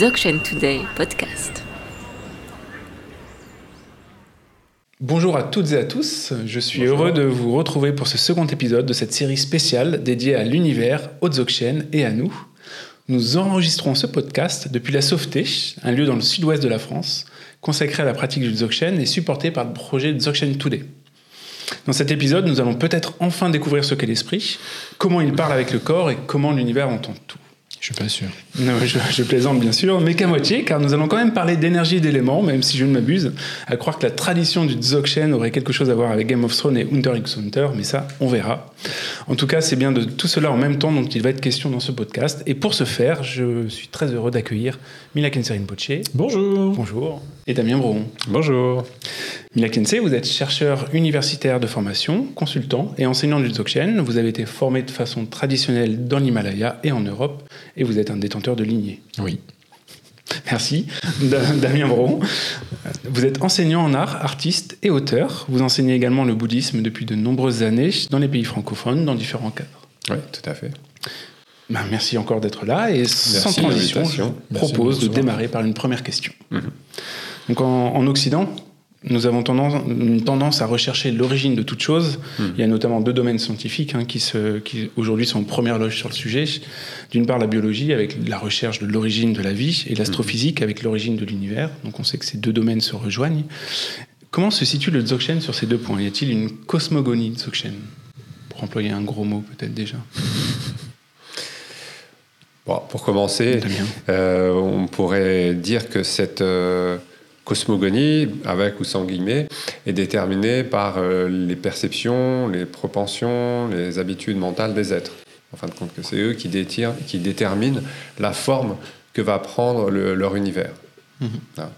Dzogchen Today podcast. Bonjour à toutes et à tous, je suis heureux de vous retrouver pour ce second épisode de cette série spéciale dédiée à l'univers, aux Dzogchen et à nous. Nous enregistrons ce podcast depuis la Sauveté, un lieu dans le sud-ouest de la France, consacré à la pratique du Dzogchen et supporté par le projet Dzogchen Today. Dans cet épisode, nous allons peut-être enfin découvrir ce qu'est l'esprit, comment il parle avec le corps et comment l'univers entend tout. Je suis pas sûr. Non, je, je plaisante bien sûr, mais qu'à moitié, car nous allons quand même parler d'énergie et d'éléments, même si je ne m'abuse, à croire que la tradition du Dzogchen aurait quelque chose à voir avec Game of Thrones et Hunter x Hunter, mais ça, on verra. En tout cas, c'est bien de tout cela en même temps dont il va être question dans ce podcast. Et pour ce faire, je suis très heureux d'accueillir Mila Kenserine Poche. Bonjour. Bonjour. Et Damien Brohon. Bonjour. Mila Kensei, vous êtes chercheur universitaire de formation, consultant et enseignant du Dzogchen. Vous avez été formé de façon traditionnelle dans l'Himalaya et en Europe, et vous êtes un détenteur de lignée. Oui. Merci, Damien Brohon. Vous êtes enseignant en art, artiste et auteur. Vous enseignez également le bouddhisme depuis de nombreuses années dans les pays francophones, dans différents cadres. Oui, tout à fait. Ben, merci encore d'être là et sans Merci transition, je de propose de démarrer par une première question. Mhm. Donc en, en Occident, nous avons tendance, une tendance à rechercher l'origine de toute chose. Mhm. Il y a notamment deux domaines scientifiques hein, qui, aujourd'hui sont en première loge sur le sujet. D'une part, la biologie avec la recherche de l'origine de la vie et l'astrophysique avec l'origine de l'univers. Donc on sait que ces deux domaines se rejoignent. Comment se situe le Dzogchen sur ces deux points? Y a-t-il une cosmogonie Dzogchen? Pour employer un gros mot peut-être déjà. Bon, pour commencer, euh, on pourrait dire que cette euh, cosmogonie, avec ou sans guillemets, est déterminée par euh, les perceptions, les propensions, les habitudes mentales des êtres. En fin de compte, que c'est eux qui, détirent- qui déterminent la forme que va prendre le- leur univers. Mhm. Voilà.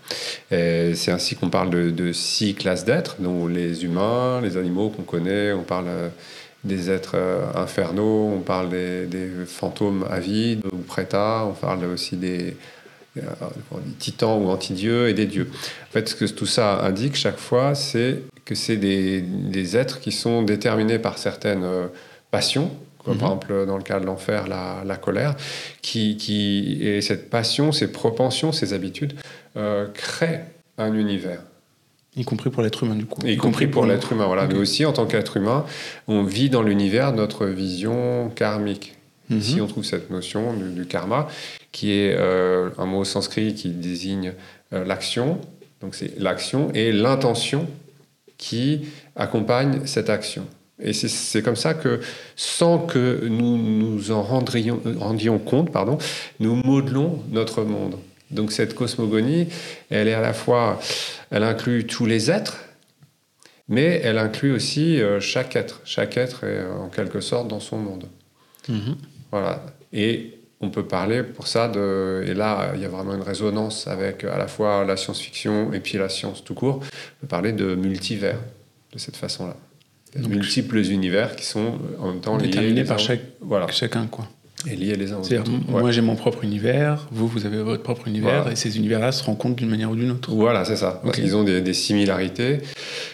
Et C'est ainsi qu'on parle de, de six classes d'êtres, dont les humains, les animaux qu'on connaît, on parle euh, des êtres euh, infernaux, on parle des, des fantômes avides ou prétas, on parle aussi des, euh, des titans ou antidieux et des dieux. En fait, ce que tout ça indique chaque fois, c'est que c'est des, des êtres qui sont déterminés par certaines euh, passions, comme Mhm. par exemple dans le cas de l'enfer, la, la colère, qui, qui, et cette passion, ces propensions, ces habitudes euh, créent un univers. Y compris pour l'être humain du coup. Y compris pour l'être humain. Voilà. Nous aussi, en tant qu'être humain, on vit dans l'univers notre vision karmique. Mhm. Ici, on trouve cette notion du, du karma, qui est euh, un mot sanskrit qui désigne euh, l'action. Donc, c'est l'action et l'intention qui accompagne cette action. Et c'est- comme ça que, sans que nous nous en rendrions, rendions compte, pardon, nous modelons notre monde. Donc cette cosmogonie, elle est à la fois, elle inclut tous les êtres, mais elle inclut aussi euh, chaque être. Chaque être est en quelque sorte dans son monde. Mhm. Voilà. Et on peut parler pour ça de. Et là, il y a vraiment une résonance avec à la fois la science-fiction et puis la science tout court. On peut parler de multivers de cette façon-là. Multiples univers qui sont en même temps liés. Déterminé les par chaque, Voilà. chacun quoi. Et liés les uns aux C'est-à-dire, autres. Ouais. moi j'ai mon propre univers, vous, vous avez votre propre univers, Voilà. et ces univers-là se rencontrent d'une manière ou d'une autre. Voilà, c'est ça. Ok. Ils ont des, des similarités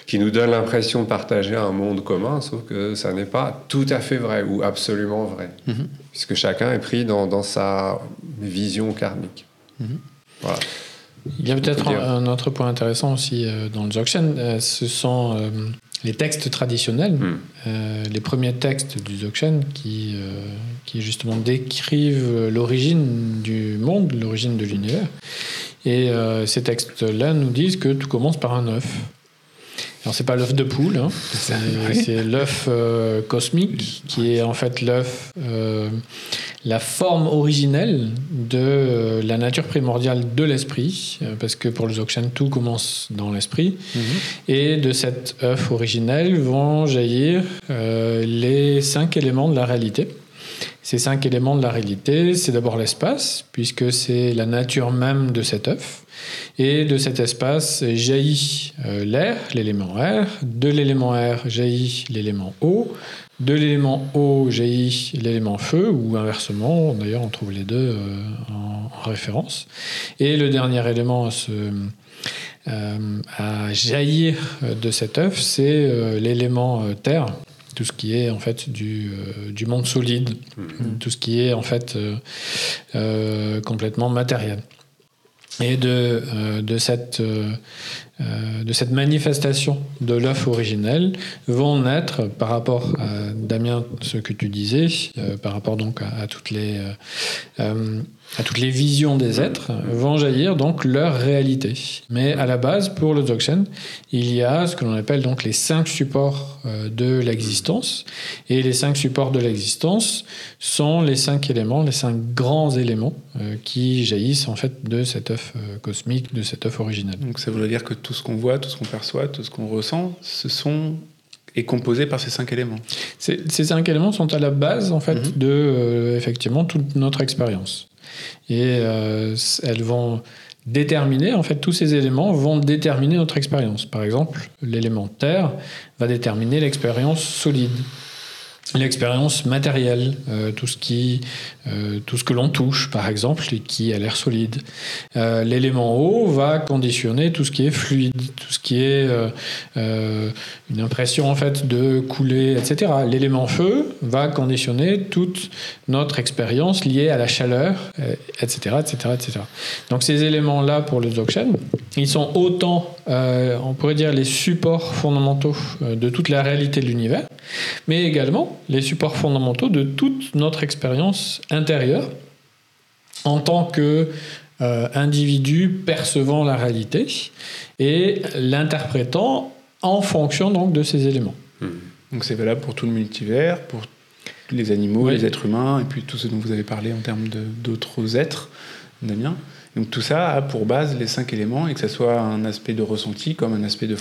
qui nous donnent l'impression de partager un monde commun, sauf que ça n'est pas tout à fait vrai ou absolument vrai, Mhm. puisque chacun est pris dans, dans sa vision karmique. Mhm. Voilà. Il y a peut-être peut un autre point intéressant aussi euh, dans le Dzogchen, euh, ce sont euh, les textes traditionnels, Hmm. euh, les premiers textes du Dzogchen qui, euh, qui justement décrivent l'origine du monde, l'origine de l'univers. Et euh, ces textes-là nous disent que tout commence par un œuf. Alors c'est pas l'œuf de poule, hein. c'est oui. l'œuf euh, cosmique qui est en fait l'œuf, euh, la forme originelle de euh, la nature primordiale de l'esprit, parce que pour le Dzogchen tout commence dans l'esprit, Mhm. et de cet œuf originel vont jaillir les cinq éléments de la réalité. Ces cinq éléments de la réalité, c'est d'abord l'espace, puisque c'est la nature même de cet œuf. Et de cet espace jaillit euh, l'air, l'élément air. De l'élément air jaillit l'élément eau. De l'élément eau jaillit l'élément feu, ou inversement, d'ailleurs on trouve les deux euh, en, en référence. Et le dernier élément à, euh, jaillir de cet œuf, c'est l'élément terre, tout ce qui est en fait du, euh, du monde solide, tout ce qui est en fait euh, euh, complètement matériel. Et de, de, cette, de cette manifestation de l'œuf originel vont naître, par rapport à Damien, ce que tu disais, par rapport donc à, à toutes les, à toutes les visions des êtres, vont jaillir donc leur réalité. Mais à la base, pour le Dzogchen, il y a ce que l'on appelle donc les cinq supports euh, de l'existence. Et les cinq supports de l'existence sont les cinq éléments, les cinq grands éléments euh, qui jaillissent en fait de cet œuf euh, cosmique, de cet œuf originel. Donc ça voudrait dire que tout ce qu'on voit, tout ce qu'on perçoit, tout ce qu'on ressent, ce sont est composé par ces cinq éléments. Ces, ces cinq éléments sont à la base en fait Mhm. de euh, effectivement toute notre expérience. Et euh, elles vont déterminer en fait tous ces éléments vont déterminer notre expérience. Par exemple, l'élément terre va déterminer l'expérience solide. L'expérience matérielle, euh, tout, ce qui, euh, tout ce que l'on touche, par exemple, qui a l'air solide. Euh, L'élément eau va conditionner tout ce qui est fluide, tout ce qui est une impression en fait de couler, etc. L'élément feu va conditionner toute notre expérience liée à la chaleur, etc., etc., etc. Donc ces éléments-là pour le Dzogchen, ils sont autant, euh, on pourrait dire, les supports fondamentaux euh, de toute la réalité de l'univers, mais également les supports fondamentaux de toute notre expérience intérieure en tant que euh, individu percevant la réalité et l'interprétant en fonction donc de ces éléments. Donc c'est valable pour tout le multivers, pour les animaux, Oui. les êtres humains, et puis tout ce dont vous avez parlé en termes d'autres êtres, Damien. Donc tout ça a pour base les cinq éléments, et que ce soit un aspect de ressenti comme un aspect de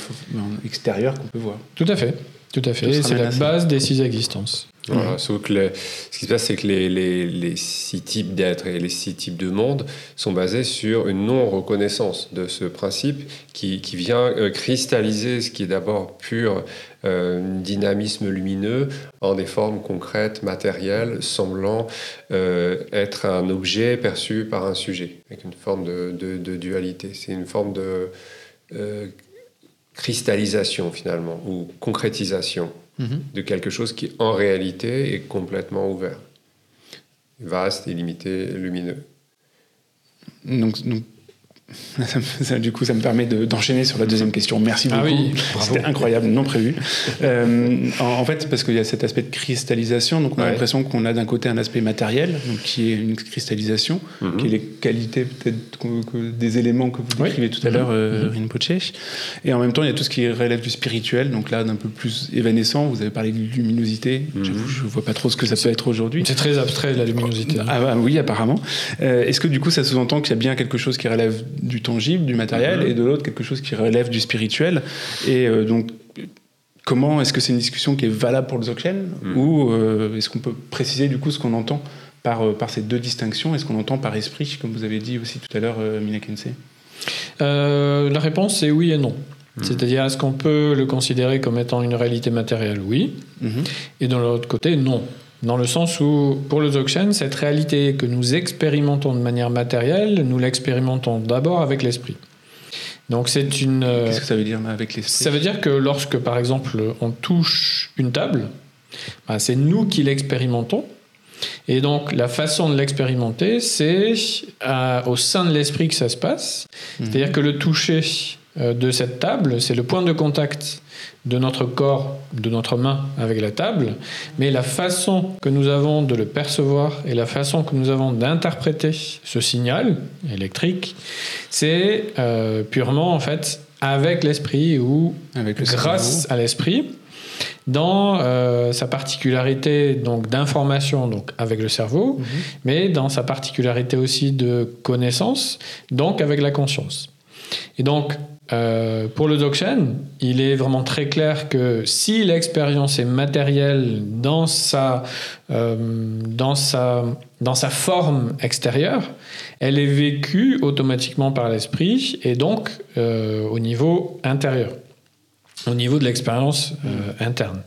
extérieur qu'on peut voir. Tout à fait, tout à fait. C'est la ça. base des six existences. Voilà, sauf que le- ce qui se passe, c'est que les, les- les six types d'êtres et les six types de mondes sont basés sur une non-reconnaissance de ce principe qui, qui vient euh, cristalliser ce qui est d'abord pur euh, dynamisme lumineux en des formes concrètes, matérielles, semblant euh, être un objet perçu par un sujet, avec une forme de, de- de dualité. C'est une forme de euh, cristallisation finalement, ou concrétisation de quelque chose qui en réalité est complètement ouvert, vaste, illimité, lumineux. Donc, donc ça me- ça, du coup, ça me permet de- d'enchaîner sur la deuxième question. Merci Ah beaucoup. oui, bravo. C'était incroyable, non prévu. Euh, en, en fait, parce qu'il y a cet aspect de cristallisation, donc on a Ouais. l'impression qu'on a d'un côté un aspect matériel, donc qui est une cristallisation, Mhm. qui est les qualités peut-être des éléments que vous Oui. décrivez tout à l'heure, euh, Rinpoche. Et en même temps, il y a tout ce qui relève du spirituel, donc là d'un peu plus évanescent. Vous avez parlé de luminosité. Mhm. J'avoue, je vois pas trop ce que ça peut être aujourd'hui. C'est très abstrait la luminosité. Ah bah oui, apparemment. Euh, Est-ce que du coup, ça sous-entend qu'il y a bien quelque chose qui relève du tangible, du matériel, Mhm. et de l'autre quelque chose qui relève du spirituel Et euh, donc, comment est-ce que c'est une discussion qui est valable pour le Dzogchen Mhm. Ou euh, est-ce qu'on peut préciser du coup ce qu'on entend par, euh, par ces deux distinctions? Est-ce qu'on entend par esprit, comme vous avez dit aussi tout à l'heure, euh, Mina Kensei? La réponse c'est oui et non. Mhm. C'est-à-dire, est-ce qu'on peut le considérer comme étant une réalité matérielle? Oui. Et de l'autre côté, non. Dans le sens où, pour le Dzogchen, cette réalité que nous expérimentons de manière matérielle, nous l'expérimentons d'abord avec l'esprit. Donc c'est une... euh, Qu'est-ce que ça veut dire avec l'esprit? Ça veut dire que lorsque, par exemple, on touche une table, ben, c'est nous qui l'expérimentons. Et donc, la façon de l'expérimenter, c'est euh, au sein de l'esprit que ça se passe. Mhm. C'est-à-dire que le toucher de cette table, c'est le point de contact de notre corps, de notre main avec la table, mais la façon que nous avons de le percevoir et la façon que nous avons d'interpréter ce signal électrique, c'est euh, purement en fait avec l'esprit ou Avec le grâce cerveau à l'esprit dans euh, sa particularité donc d'information donc avec le cerveau Mhm. mais dans sa particularité aussi de connaissance donc avec la conscience et donc euh, pour le Dzogchen, il est vraiment très clair que si l'expérience est matérielle dans sa, euh, dans, sa, dans sa forme extérieure, elle est vécue automatiquement par l'esprit et donc euh, au niveau intérieur, au niveau de l'expérience euh, interne.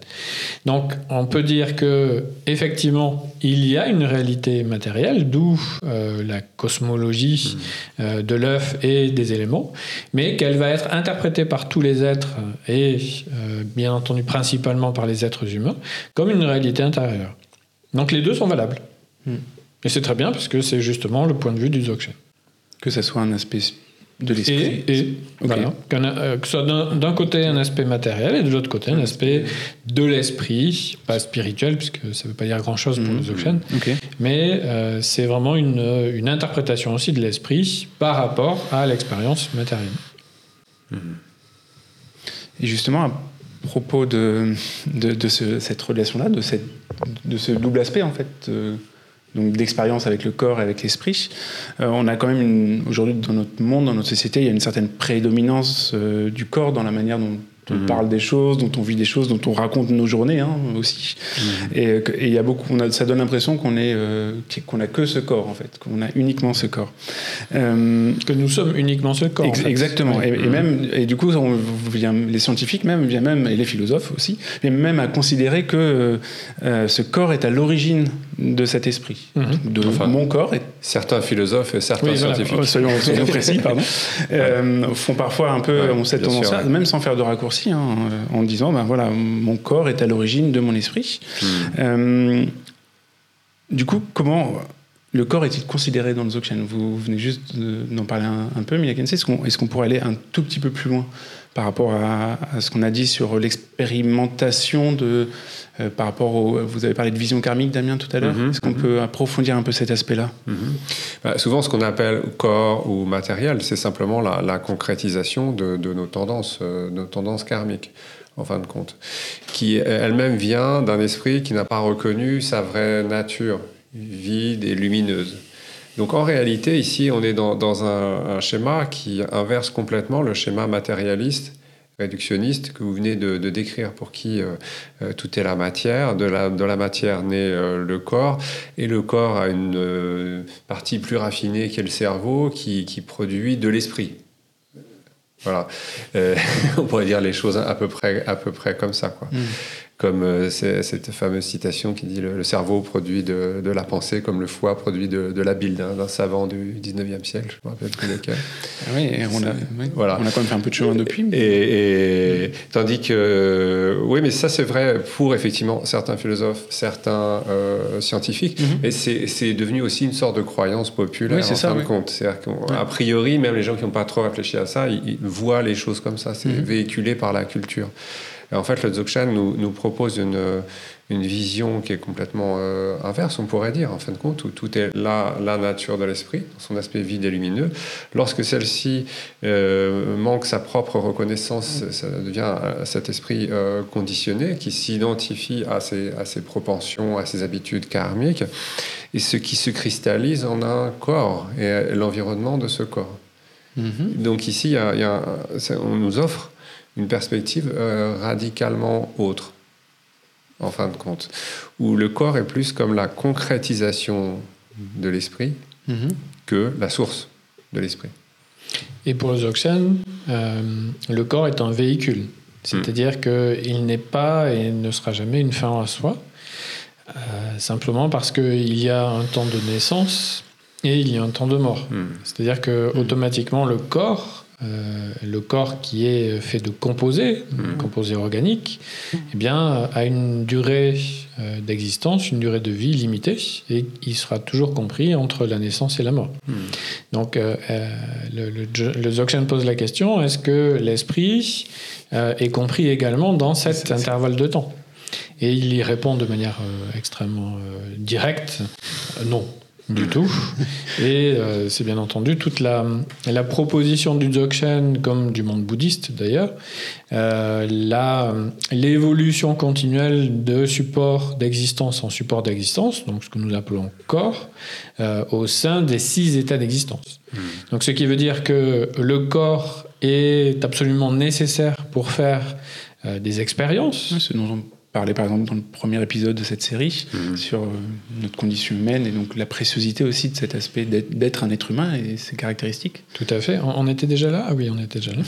Donc on peut dire que effectivement il y a une réalité matérielle, d'où euh, la cosmologie euh, de l'œuf et des éléments, mais qu'elle va être interprétée par tous les êtres et euh, bien entendu principalement par les êtres humains comme une réalité intérieure. Donc les deux sont valables. Mm. Et c'est très bien parce que c'est justement le point de vue du Dzogchen. Que ça soit un aspect de l'esprit. Et, voilà, euh, que ce soit d'un côté un aspect matériel et de l'autre côté un aspect de l'esprit, pas spirituel, puisque ça ne veut pas dire grand-chose pour Mhm. le Dzogchen, mais euh, c'est vraiment une, une interprétation aussi de l'esprit par rapport à l'expérience matérielle. Et justement, à propos de, de, de ce- cette relation-là, de, cette, de ce double aspect, en fait, euh, donc d'expérience avec le corps et avec l'esprit, euh, on a quand même, aujourd'hui, dans notre monde, dans notre société, il y a une certaine prédominance euh, du corps dans la manière dont on Mhm. parle des choses, dont on vit des choses, dont on raconte nos journées hein, aussi. Et euh, et il y a beaucoup, on a, ça donne l'impression qu'on est, euh, qu'on a que ce corps en fait, qu'on a uniquement ce corps. Euh, Que nous sommes uniquement ce corps. en Ex- fait. Exactement. Oui. Et, et même, et du coup, on vient, les scientifiques même, viennent même, et les philosophes aussi, viennent même à considérer que euh, ce corps est à l'origine de cet esprit. Mhm. De Enfin, mon corps est Certains philosophes et certains Oui, voilà. scientifiques. Soyons, soyons précis, pardon, euh, font parfois un peu Ouais, cette ouais. même sans faire de raccourci, hein, euh, en disant, ben voilà, mon corps est à l'origine de mon esprit. Hmm. Euh, du coup, comment le corps est-il considéré dans le Dzogchen? Vous, venez juste de- d'en parler un, un peu, Miyakense. Est-ce qu'on est pourrait aller un tout petit peu plus loin par rapport à, à ce qu'on a dit sur l'expérimentation de, euh, par rapport au, vous avez parlé de vision karmique, Damien, tout à l'heure. Mhm, Est-ce qu'on mhm. peut approfondir un peu cet aspect-là? Mhm. Bah, souvent, ce qu'on appelle corps ou matériel, c'est simplement la, la concrétisation de, de nos tendances, euh, nos tendances karmiques, en fin de compte, qui elle-même vient d'un esprit qui n'a pas reconnu sa vraie nature, vide et lumineuse. Donc en réalité, ici, on est dans, un, schéma qui inverse complètement le schéma matérialiste réductionniste que vous venez de, décrire, pour qui euh, euh, tout est la matière, de la, la matière naît euh, le corps, et le corps a une partie plus raffinée qui est le cerveau, qui, qui produit de l'esprit. Voilà. On pourrait dire les choses à peu près, à peu près comme ça. Quoi. Mm. Comme euh, cette fameuse citation qui dit le, le cerveau produit de, de la pensée comme le foie produit de, de la bile d'un d'un savant du 19e siècle, je ne me rappelle plus lequel. Ah Oui, et on a, oui, Voilà. on a quand même fait un peu de chemin depuis. mais- Et, et- tandis que, oui, mais ça c'est vrai pour effectivement certains philosophes, certains euh, scientifiques, Mhm. et c'est c'est devenu aussi une sorte de croyance populaire Oui, c'est en ça, fin de compte. C'est-à-dire qu'a priori, même les gens qui n'ont pas trop réfléchi à ça, ils, ils voient les choses comme ça. C'est Mhm. véhiculé par la culture. Et en fait, le Dzogchen nous, nous propose une, une vision qui est complètement euh, inverse, on pourrait dire, en fin de compte, où tout est la, la nature de l'esprit, son aspect vide et lumineux. Lorsque celle-ci euh, manque sa propre reconnaissance, ça devient euh, cet esprit euh, conditionné qui s'identifie à ses, à ses propensions, à ses habitudes karmiques, et ce qui se cristallise en un corps et euh, l'environnement de ce corps. Mhm. Donc ici, il y a- il y a un- ça- on nous offre une perspective euh, radicalement autre, en fin de compte, où le corps est plus comme la concrétisation de l'esprit Mhm. que la source de l'esprit. Et pour Dzogchen, euh, le corps est un véhicule. C'est-à-dire qu'il n'est pas et ne sera jamais une fin à soi, euh, simplement parce qu'il y a un temps de naissance et il y a un temps de mort. Hmm. C'est-à-dire que automatiquement le corps, euh, le corps qui est fait de composés, Mhm. composés organiques, eh bien a une durée euh, d'existence, une durée de vie limitée, et il sera toujours compris entre la naissance et la mort. Hmm. Donc euh, euh, le, le, le Dzogchen pose la question est-ce que l'esprit euh, est compris également dans cet C'est- c'est- intervalle de temps? Et il y répond de manière euh, extrêmement euh, directe euh, non. Du tout. Et euh, c'est bien entendu toute la, la proposition du Dzogchen, comme du monde bouddhiste d'ailleurs, euh, l'évolution continuelle de support d'existence en support d'existence, donc ce que nous appelons corps, euh, au sein des six états d'existence. Donc ce qui veut dire que le corps est absolument nécessaire pour faire euh, des expériences. Ouais, Ce dont on parlait par exemple dans le premier épisode de cette série Mhm. sur euh, notre condition humaine et donc la préciosité aussi de cet aspect d'être un être humain et ses caractéristiques. Tout à fait. On on était déjà là? Ah oui, on était déjà là.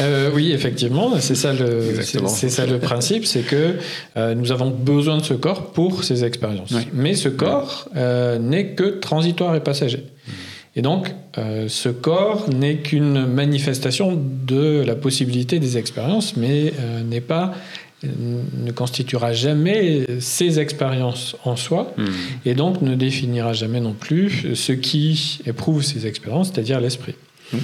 Euh, oui, effectivement, c'est ça le, c'est Exactement. c'est ça le principe, c'est que euh, nous avons besoin de ce corps pour ces expériences. Oui. Mais ce corps euh, n'est que transitoire et passager. Et donc, euh, ce corps n'est qu'une manifestation de la possibilité des expériences, mais euh, n'est pas ne constituera jamais ses expériences en soi Hmm. et donc ne définira jamais non plus ce qui éprouve ces expériences, c'est-à-dire l'esprit. Hmm.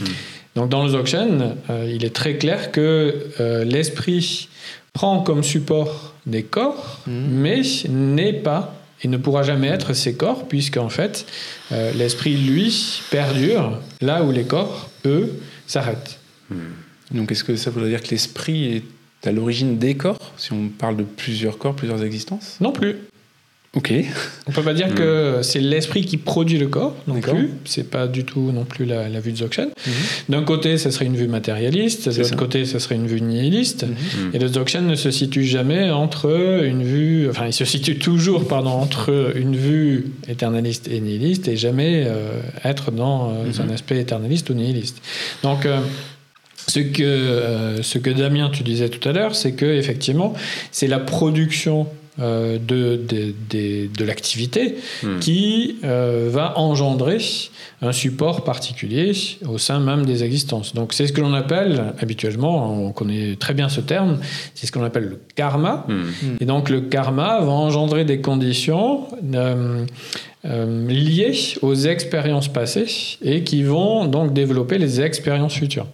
Donc dans le Dzogchen, euh, il est très clair que euh, l'esprit prend comme support des corps, Mhm. mais n'est pas et ne pourra jamais être ces corps, puisqu'en fait, euh, l'esprit, lui, perdure là où les corps, eux, s'arrêtent. Donc est-ce que ça voudrait dire que l'esprit est à l'origine des corps, si on parle de plusieurs corps, plusieurs existences? Non plus. Ok. On peut pas dire que c'est l'esprit qui produit le corps, non plus. C'est pas du tout non plus la, la vue de Dzogchen. Mhm. D'un côté, ce serait une vue matérialiste, de l'autre côté, ce serait une vue nihiliste. Mhm. Et le Dzogchen ne se situe jamais entre une vue, enfin, il se situe toujours, pardon, entre une vue éternaliste et nihiliste, et jamais euh, être dans euh, un aspect éternaliste ou nihiliste. Donc, euh, ce que, euh, ce que Damien, tu disais tout à l'heure, c'est que effectivement, c'est la production euh, de, de, de- de l'activité Hmm. qui euh, va engendrer un support particulier au sein même des existences. Donc c'est ce que l'on appelle, habituellement, on connaît très bien ce terme, c'est ce qu'on appelle le karma. Hmm. Et donc le karma va engendrer des conditions euh, euh, liées aux expériences passées et qui vont donc développer les expériences futures.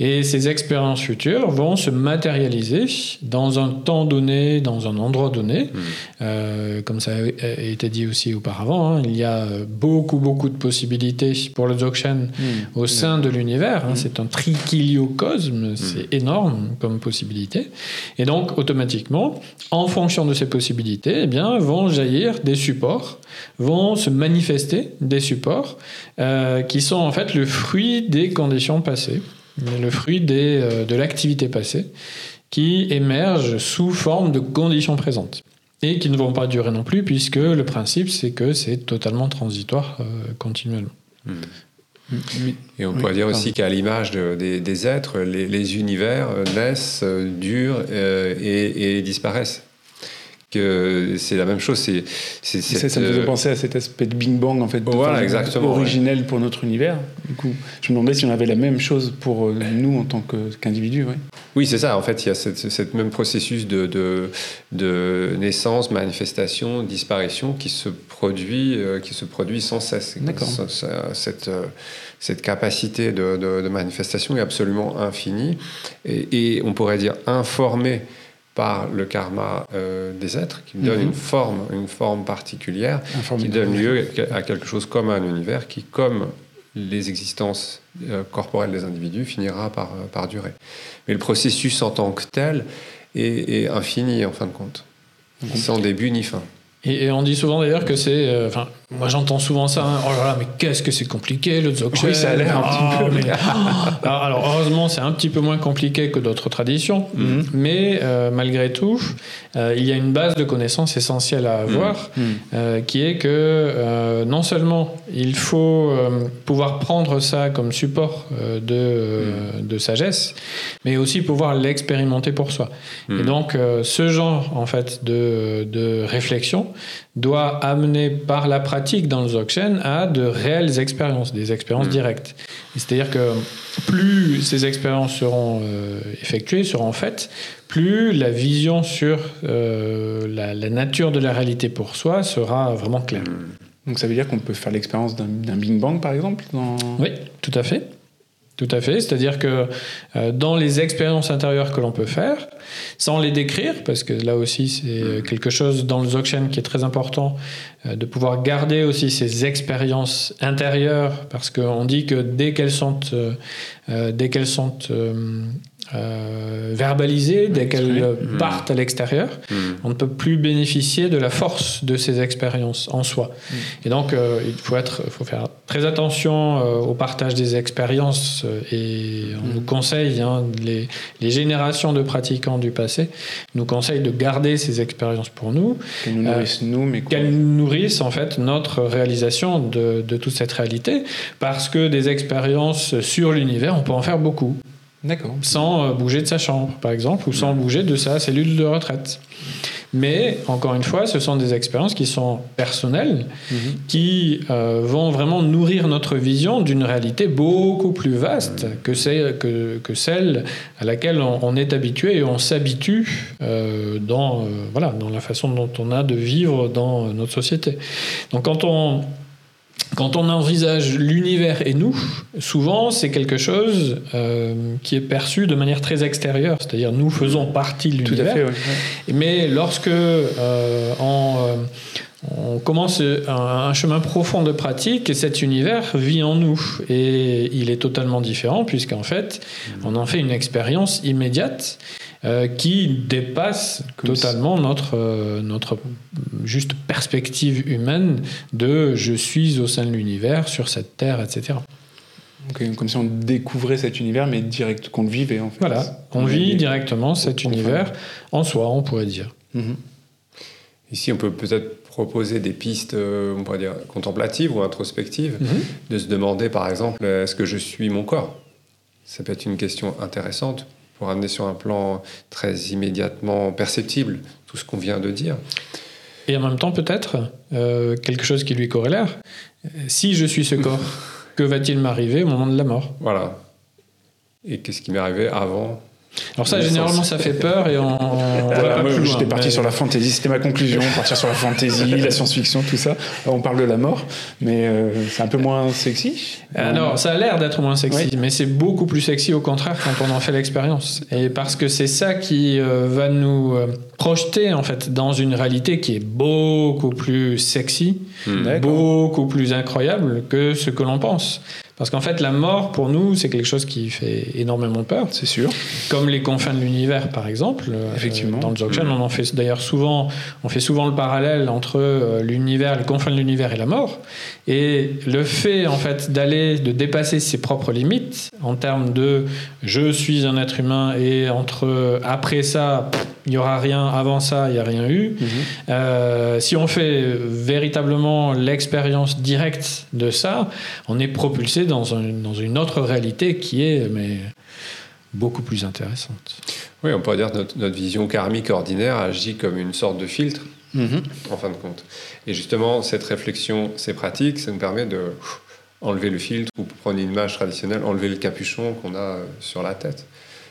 Et ces expériences futures vont se matérialiser dans un temps donné, dans un endroit donné. Hmm. Euh, comme ça a été dit aussi auparavant, hein, il y a beaucoup, beaucoup de possibilités pour le Dzogchen au sein de l'univers. hein. C'est un trichiliocosme, c'est énorme comme possibilité. Et donc, automatiquement, en fonction de ces possibilités, eh bien, vont jaillir des supports, vont se manifester des supports euh, qui sont en fait le fruit des conditions passées, le fruit des, euh, de l'activité passée, qui émergent sous forme de conditions présentes. Et qui ne vont pas durer non plus, puisque le principe, c'est que c'est totalement transitoire euh, continuellement. Mais- Et on Oui, pourrait dire pardon. aussi qu'à l'image de- des, des êtres, les, les univers naissent, euh, durent euh, et, et disparaissent. Que c'est la même chose. C'est, c'est ça, ça me faisait euh, penser à cet aspect de Bing Bang en fait, de Voilà, exactement, originel pour notre univers. Du coup, je me demandais si on avait la même chose pour euh, nous en tant qu'individus. ouais. Oui, c'est ça. En fait, il y a cette, cette même processus de, de, de naissance, manifestation, disparition qui se produit, euh, qui se produit sans cesse. D'accord. Ça- Cette, euh, cette capacité de manifestation est absolument infinie et, et on pourrait dire informée par le karma euh, des êtres, qui donne Mhm. une forme, une forme particulière, qui donne lieu à quelque chose comme un univers qui, comme les existences euh, corporelles des individus, finira par, euh, par durer. Mais le processus en tant que tel est, est infini en fin de compte, sans début ni fin. Et, et on dit souvent d'ailleurs que c'est. euh, Enfin, moi j'entends souvent ça. hein, oh là là, mais qu'est-ce que c'est compliqué le Dzogchen Oui, ça a l'air un petit peu, mais- mais- alors, alors, heureusement, c'est un petit peu moins compliqué que d'autres traditions, Mhm. mais euh, malgré tout, euh, il y a une base de connaissances essentielle à avoir, Mhm. euh, qui est que non seulement il faut pouvoir prendre ça comme support euh, de, de sagesse, mais aussi pouvoir l'expérimenter pour soi. Et donc, ce genre en fait de, de réflexion doit amener par la pratique dans le Dzogchen à de réelles expériences, des expériences directes. C'est-à-dire que plus ces expériences seront euh, effectuées, seront faites, plus la vision sur euh, la, la nature de la réalité pour soi sera vraiment claire. Donc ça veut dire qu'on peut faire l'expérience d'un Bing Bang par exemple dans... Oui, tout à fait. Tout à fait. C'est-à-dire que euh, dans les expériences intérieures que l'on peut faire, sans les décrire, parce que là aussi c'est quelque chose dans le Dzogchen qui est très important, euh, de pouvoir garder aussi ces expériences intérieures, parce qu'on dit que dès qu'elles sont, euh, dès qu'elles sont euh, verbalisées, dès qu'elles euh, partent à l'extérieur, Mhm. on ne peut plus bénéficier de la force de ces expériences en soi. Et donc, euh, il faut, être, il faut faire très attention euh, au partage des expériences euh, et on nous conseille, hein, les, les générations de pratiquants du passé nous conseillent de garder ces expériences pour nous, Qu'elles nous nourrissent nous, mais qu'elles nourrissent en fait notre réalisation de, de toute cette réalité, parce que des expériences sur l'univers, on peut en faire beaucoup D'accord. sans euh, bouger de sa chambre, par exemple, ou sans bouger de sa cellule de retraite. Mais encore une fois, ce sont des expériences qui sont personnelles, qui euh, vont vraiment nourrir notre vision d'une réalité beaucoup plus vaste que, c'est- que, que celle à laquelle on, on est habitué et on s'habitue euh, dans, euh, voilà, dans la façon dont on a de vivre dans notre société. Donc quand on, quand on envisage l'univers et nous, souvent c'est quelque chose euh, qui est perçu de manière très extérieure, c'est-à-dire nous faisons partie de Tout à l'univers. fait, oui. Mais lorsque euh, on, euh, on commence un, un chemin profond de pratique, cet univers vit en nous et il est totalement différent puisqu'en fait, on en fait une expérience immédiate. Euh, qui dépasse Comme si- totalement notre, euh, notre juste perspective humaine de je suis au sein de l'univers, sur cette terre, etc. Comme si on découvrait cet univers, mais direct, qu'on le vivait en fait. Voilà, on vit directement cet Enfin. univers en soi, on pourrait dire. Mhm. Ici, on peut peut-être proposer des pistes, euh, on pourrait dire, contemplatives ou introspectives, Mhm. de se demander, par exemple, est-ce que je suis mon corps? Ça peut être une question intéressante pour amener sur un plan très immédiatement perceptible tout ce qu'on vient de dire. Et en même temps, peut-être, euh, quelque chose qui lui corrélère. Euh, Si je suis ce corps, que va-t-il m'arriver au moment de la mort? Voilà. Et qu'est-ce qui m'est arrivé avant Alors ça, généralement, ça fait peur et on, on va Voilà, pas moi, plus j'étais parti mais- sur la fantaisie, c'était ma conclusion, partir sur la fantaisie, la science-fiction, tout ça. Alors, on parle de la mort, mais euh, c'est un peu moins sexy. Alors, ça a l'air d'être moins sexy, Oui. mais c'est beaucoup plus sexy au contraire quand on en fait l'expérience. Et parce que c'est ça qui euh, va nous euh, projeter en fait dans une réalité qui est beaucoup plus sexy, beaucoup plus incroyable que ce que l'on pense. Parce qu'en fait, la mort, pour nous, c'est quelque chose qui fait énormément peur. C'est sûr. Comme les confins de l'univers, par exemple. Euh, Effectivement. Dans le Dzogchen, on en fait d'ailleurs souvent, on fait souvent le parallèle entre euh, l'univers, les confins de l'univers et la mort. Et le fait, en fait, d'aller, de dépasser ses propres limites en termes de je suis un être humain et entre après ça, pff, il n'y aura rien, avant ça, il n'y a rien eu. Mhm. Euh, si on fait véritablement l'expérience directe de ça, on est propulsé dans, un- dans une autre réalité qui est mais, beaucoup plus intéressante. Oui, on pourrait dire que notre, notre vision karmique ordinaire agit comme une sorte de filtre, Mhm. en fin de compte. Et justement, cette réflexion, ces pratiques, ça nous permet de pff, enlever le filtre, ou pour prendre une image traditionnelle, enlever le capuchon qu'on a sur la tête.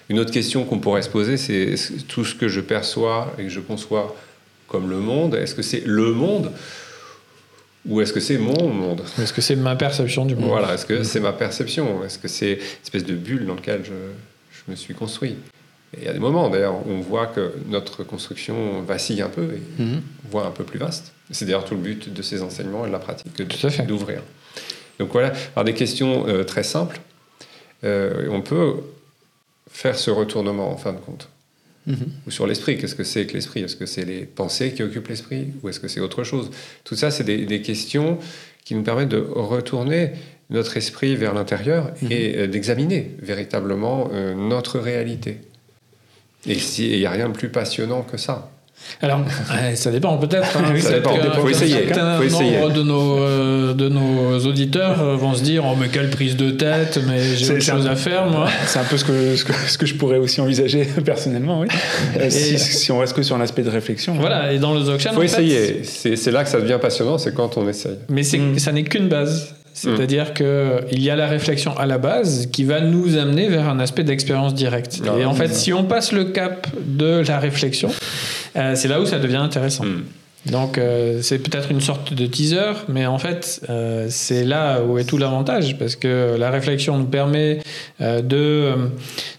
Une autre question qu'on pourrait se poser, c'est tout ce que je perçois et que je conçois comme le monde, est-ce que c'est le monde ou est-ce que c'est mon monde? Est-ce que c'est ma perception du monde? Voilà, est-ce que c'est ma perception? Est-ce que c'est une espèce de bulle dans laquelle je, je me suis construit? Et il y a des moments, d'ailleurs, où on voit que notre construction vacille un peu et Mhm. voit un peu plus vaste. C'est d'ailleurs tout le but de ces enseignements et de la pratique, d'ouvrir. Donc voilà, par des questions euh, très simples, euh, on peut faire ce retournement en fin de compte. Mhm. Ou sur l'esprit, qu'est-ce que c'est que l'esprit? Est-ce que c'est les pensées qui occupent l'esprit? Ou est-ce que c'est autre chose? Tout ça, c'est des, des questions qui nous permettent de retourner notre esprit vers l'intérieur Mhm. et euh, d'examiner véritablement euh, notre réalité. Et si- et il n'y a rien de plus passionnant que ça. Alors, ça dépend peut-être. hein. Ça Peut-être dépend. que- Faut essayer. certains Faut essayer. nombre de nos, euh, de nos auditeurs euh, vont se dire Oh, mais quelle prise de tête, mais j'ai autre chose un- à faire, moi. C'est un peu ce que, ce, que, ce que je pourrais aussi envisager personnellement, oui. Euh, si, si on reste que sur l'aspect de réflexion. Voilà, et dans le Dzogchen, Il faut fait, essayer. C'est là que ça devient passionnant, c'est quand on essaye. Mais Mm. ça n'est qu'une base. C'est-à-dire qu'il y a la réflexion à la base qui va nous amener vers un aspect d'expérience directe. Ah, et en fait, si on passe le cap de la réflexion, euh, c'est là où ça devient intéressant. Mm. Donc, euh, c'est peut-être une sorte de teaser, mais en fait, euh, c'est là où est tout l'avantage, parce que la réflexion nous permet euh, de, euh,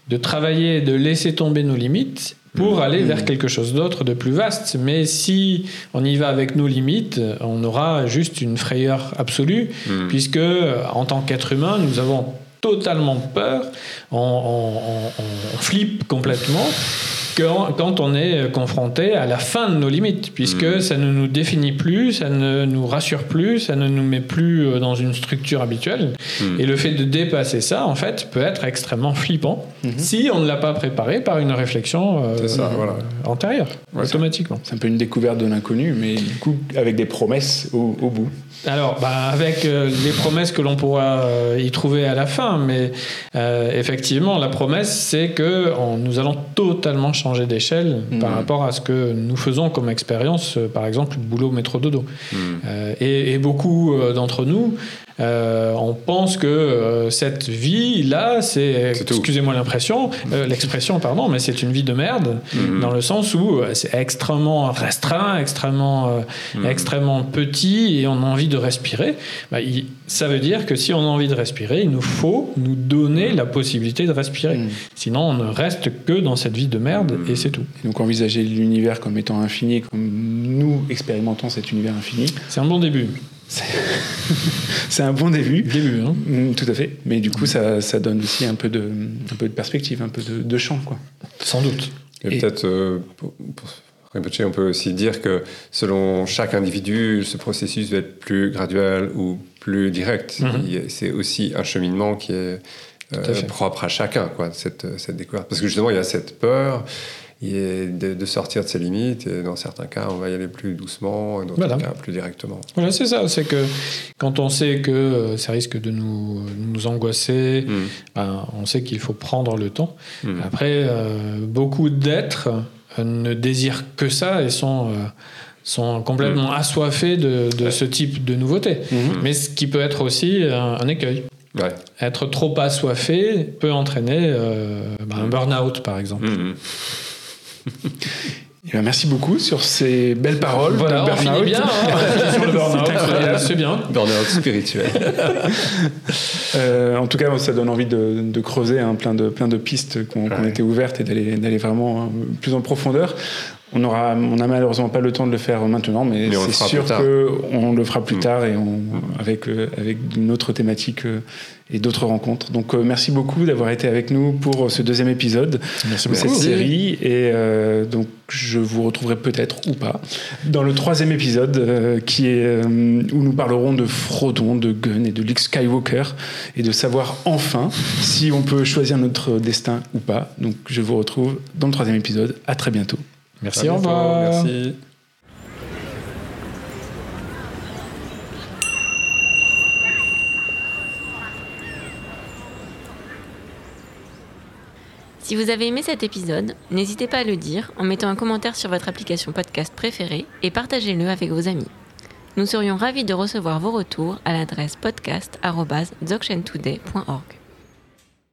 de travailler, de laisser tomber nos limites pour aller vers quelque chose d'autre, de plus vaste. Mais si on y va avec nos limites, on aura juste une frayeur absolue, Mm. puisque en tant qu'être humain, nous avons totalement peur, on, on- on- on flippe complètement quand, quand on est confronté à la fin de nos limites, puisque Mhm. ça ne nous définit plus, ça ne nous rassure plus, ça ne nous met plus euh, dans une structure habituelle. Mm. Et le fait de dépasser ça, en fait, peut être extrêmement flippant Mhm. si on ne l'a pas préparé par une réflexion euh, C'est ça, voilà. antérieure, Ouais, automatiquement. C'est un peu une découverte de l'inconnu, mais du coup, avec des promesses au, au bout. Alors, bah, avec euh, les promesses que l'on pourra euh, y trouver à la fin, mais euh, effectivement, la promesse, c'est que on- nous allons totalement changer changer d'échelle Mhm. par rapport à ce que nous faisons comme expérience, euh, par exemple, boulot métro dodo. Hmm. Euh, et, et beaucoup euh, d'entre nous, euh, on pense que euh, cette vie-là, c'est, excusez-moi l'impression, euh, l'expression, pardon, mais c'est une vie de merde, Mhm. dans le sens où euh, c'est extrêmement restreint, extrêmement, euh, Mhm. extrêmement petit, et on a envie de respirer. Bah, il- ça veut dire que si on a envie de respirer, il nous faut nous donner la possibilité de respirer. Sinon, on ne reste que dans cette vie de merde, Mhm. et c'est tout. Et donc envisager l'univers comme étant infini, comme nous expérimentons cet univers infini, C'est un bon début. c'est un bon début. Début, hein. Mm, Tout à fait. Mais du coup, ça, ça donne aussi un peu de, un peu de perspective, un peu de, de champ. Quoi. sans doute. Et, Et- peut-être, euh, pour, pour on peut aussi dire que selon chaque individu, ce processus va être plus graduel ou plus direct. Mhm. A- C'est aussi un cheminement qui est euh, propre à chacun, quoi, cette, cette découverte. Parce que justement, il y a cette peur de, de sortir de ses limites, et dans certains cas, on va y aller plus doucement, et dans d'autres cas, plus directement. Voilà, c'est ça. C'est que quand on sait que euh, ça risque de nous, nous angoisser, Mhm. ben, on sait qu'il faut prendre le temps. Mhm. Après, euh, beaucoup d'êtres euh, ne désirent que ça et sont, euh, sont complètement assoiffés de, de Ouais. ce type de nouveauté. Mais ce qui peut être aussi un, un écueil. Ouais. Être trop assoiffé peut entraîner euh, ben, un burn-out, par exemple. Eh ben, merci beaucoup sur ces belles paroles. Voilà, on finit bien. hein. On finit sur le burn-out, C'est bien. Burnout spirituel. Euh, en tout cas, ça donne envie de, de creuser hein, plein, de, plein de pistes Ouais. été ouvertes et d'aller d'aller vraiment hein, plus en profondeur. On aura, on n'a malheureusement pas le temps de le faire maintenant, mais, c'est sûr qu'on le fera plus Mm. tard et on, avec, euh, avec une autre thématique euh, et d'autres rencontres. Donc, euh, merci beaucoup d'avoir été avec nous pour ce deuxième épisode Merci de cette série. Et donc, je vous retrouverai peut-être ou pas dans le troisième épisode qui est, où nous parlerons de Frodon, de Gun et de Luke Skywalker et de savoir enfin si on peut choisir notre destin ou pas. Donc, je vous retrouve dans le troisième épisode. À très bientôt. Merci, À au revoir. Merci. Si vous avez aimé cet épisode, n'hésitez pas à le dire en mettant un commentaire sur votre application podcast préférée et partagez-le avec vos amis. Nous serions ravis de recevoir vos retours à l'adresse podcast.dzogchentoday.org.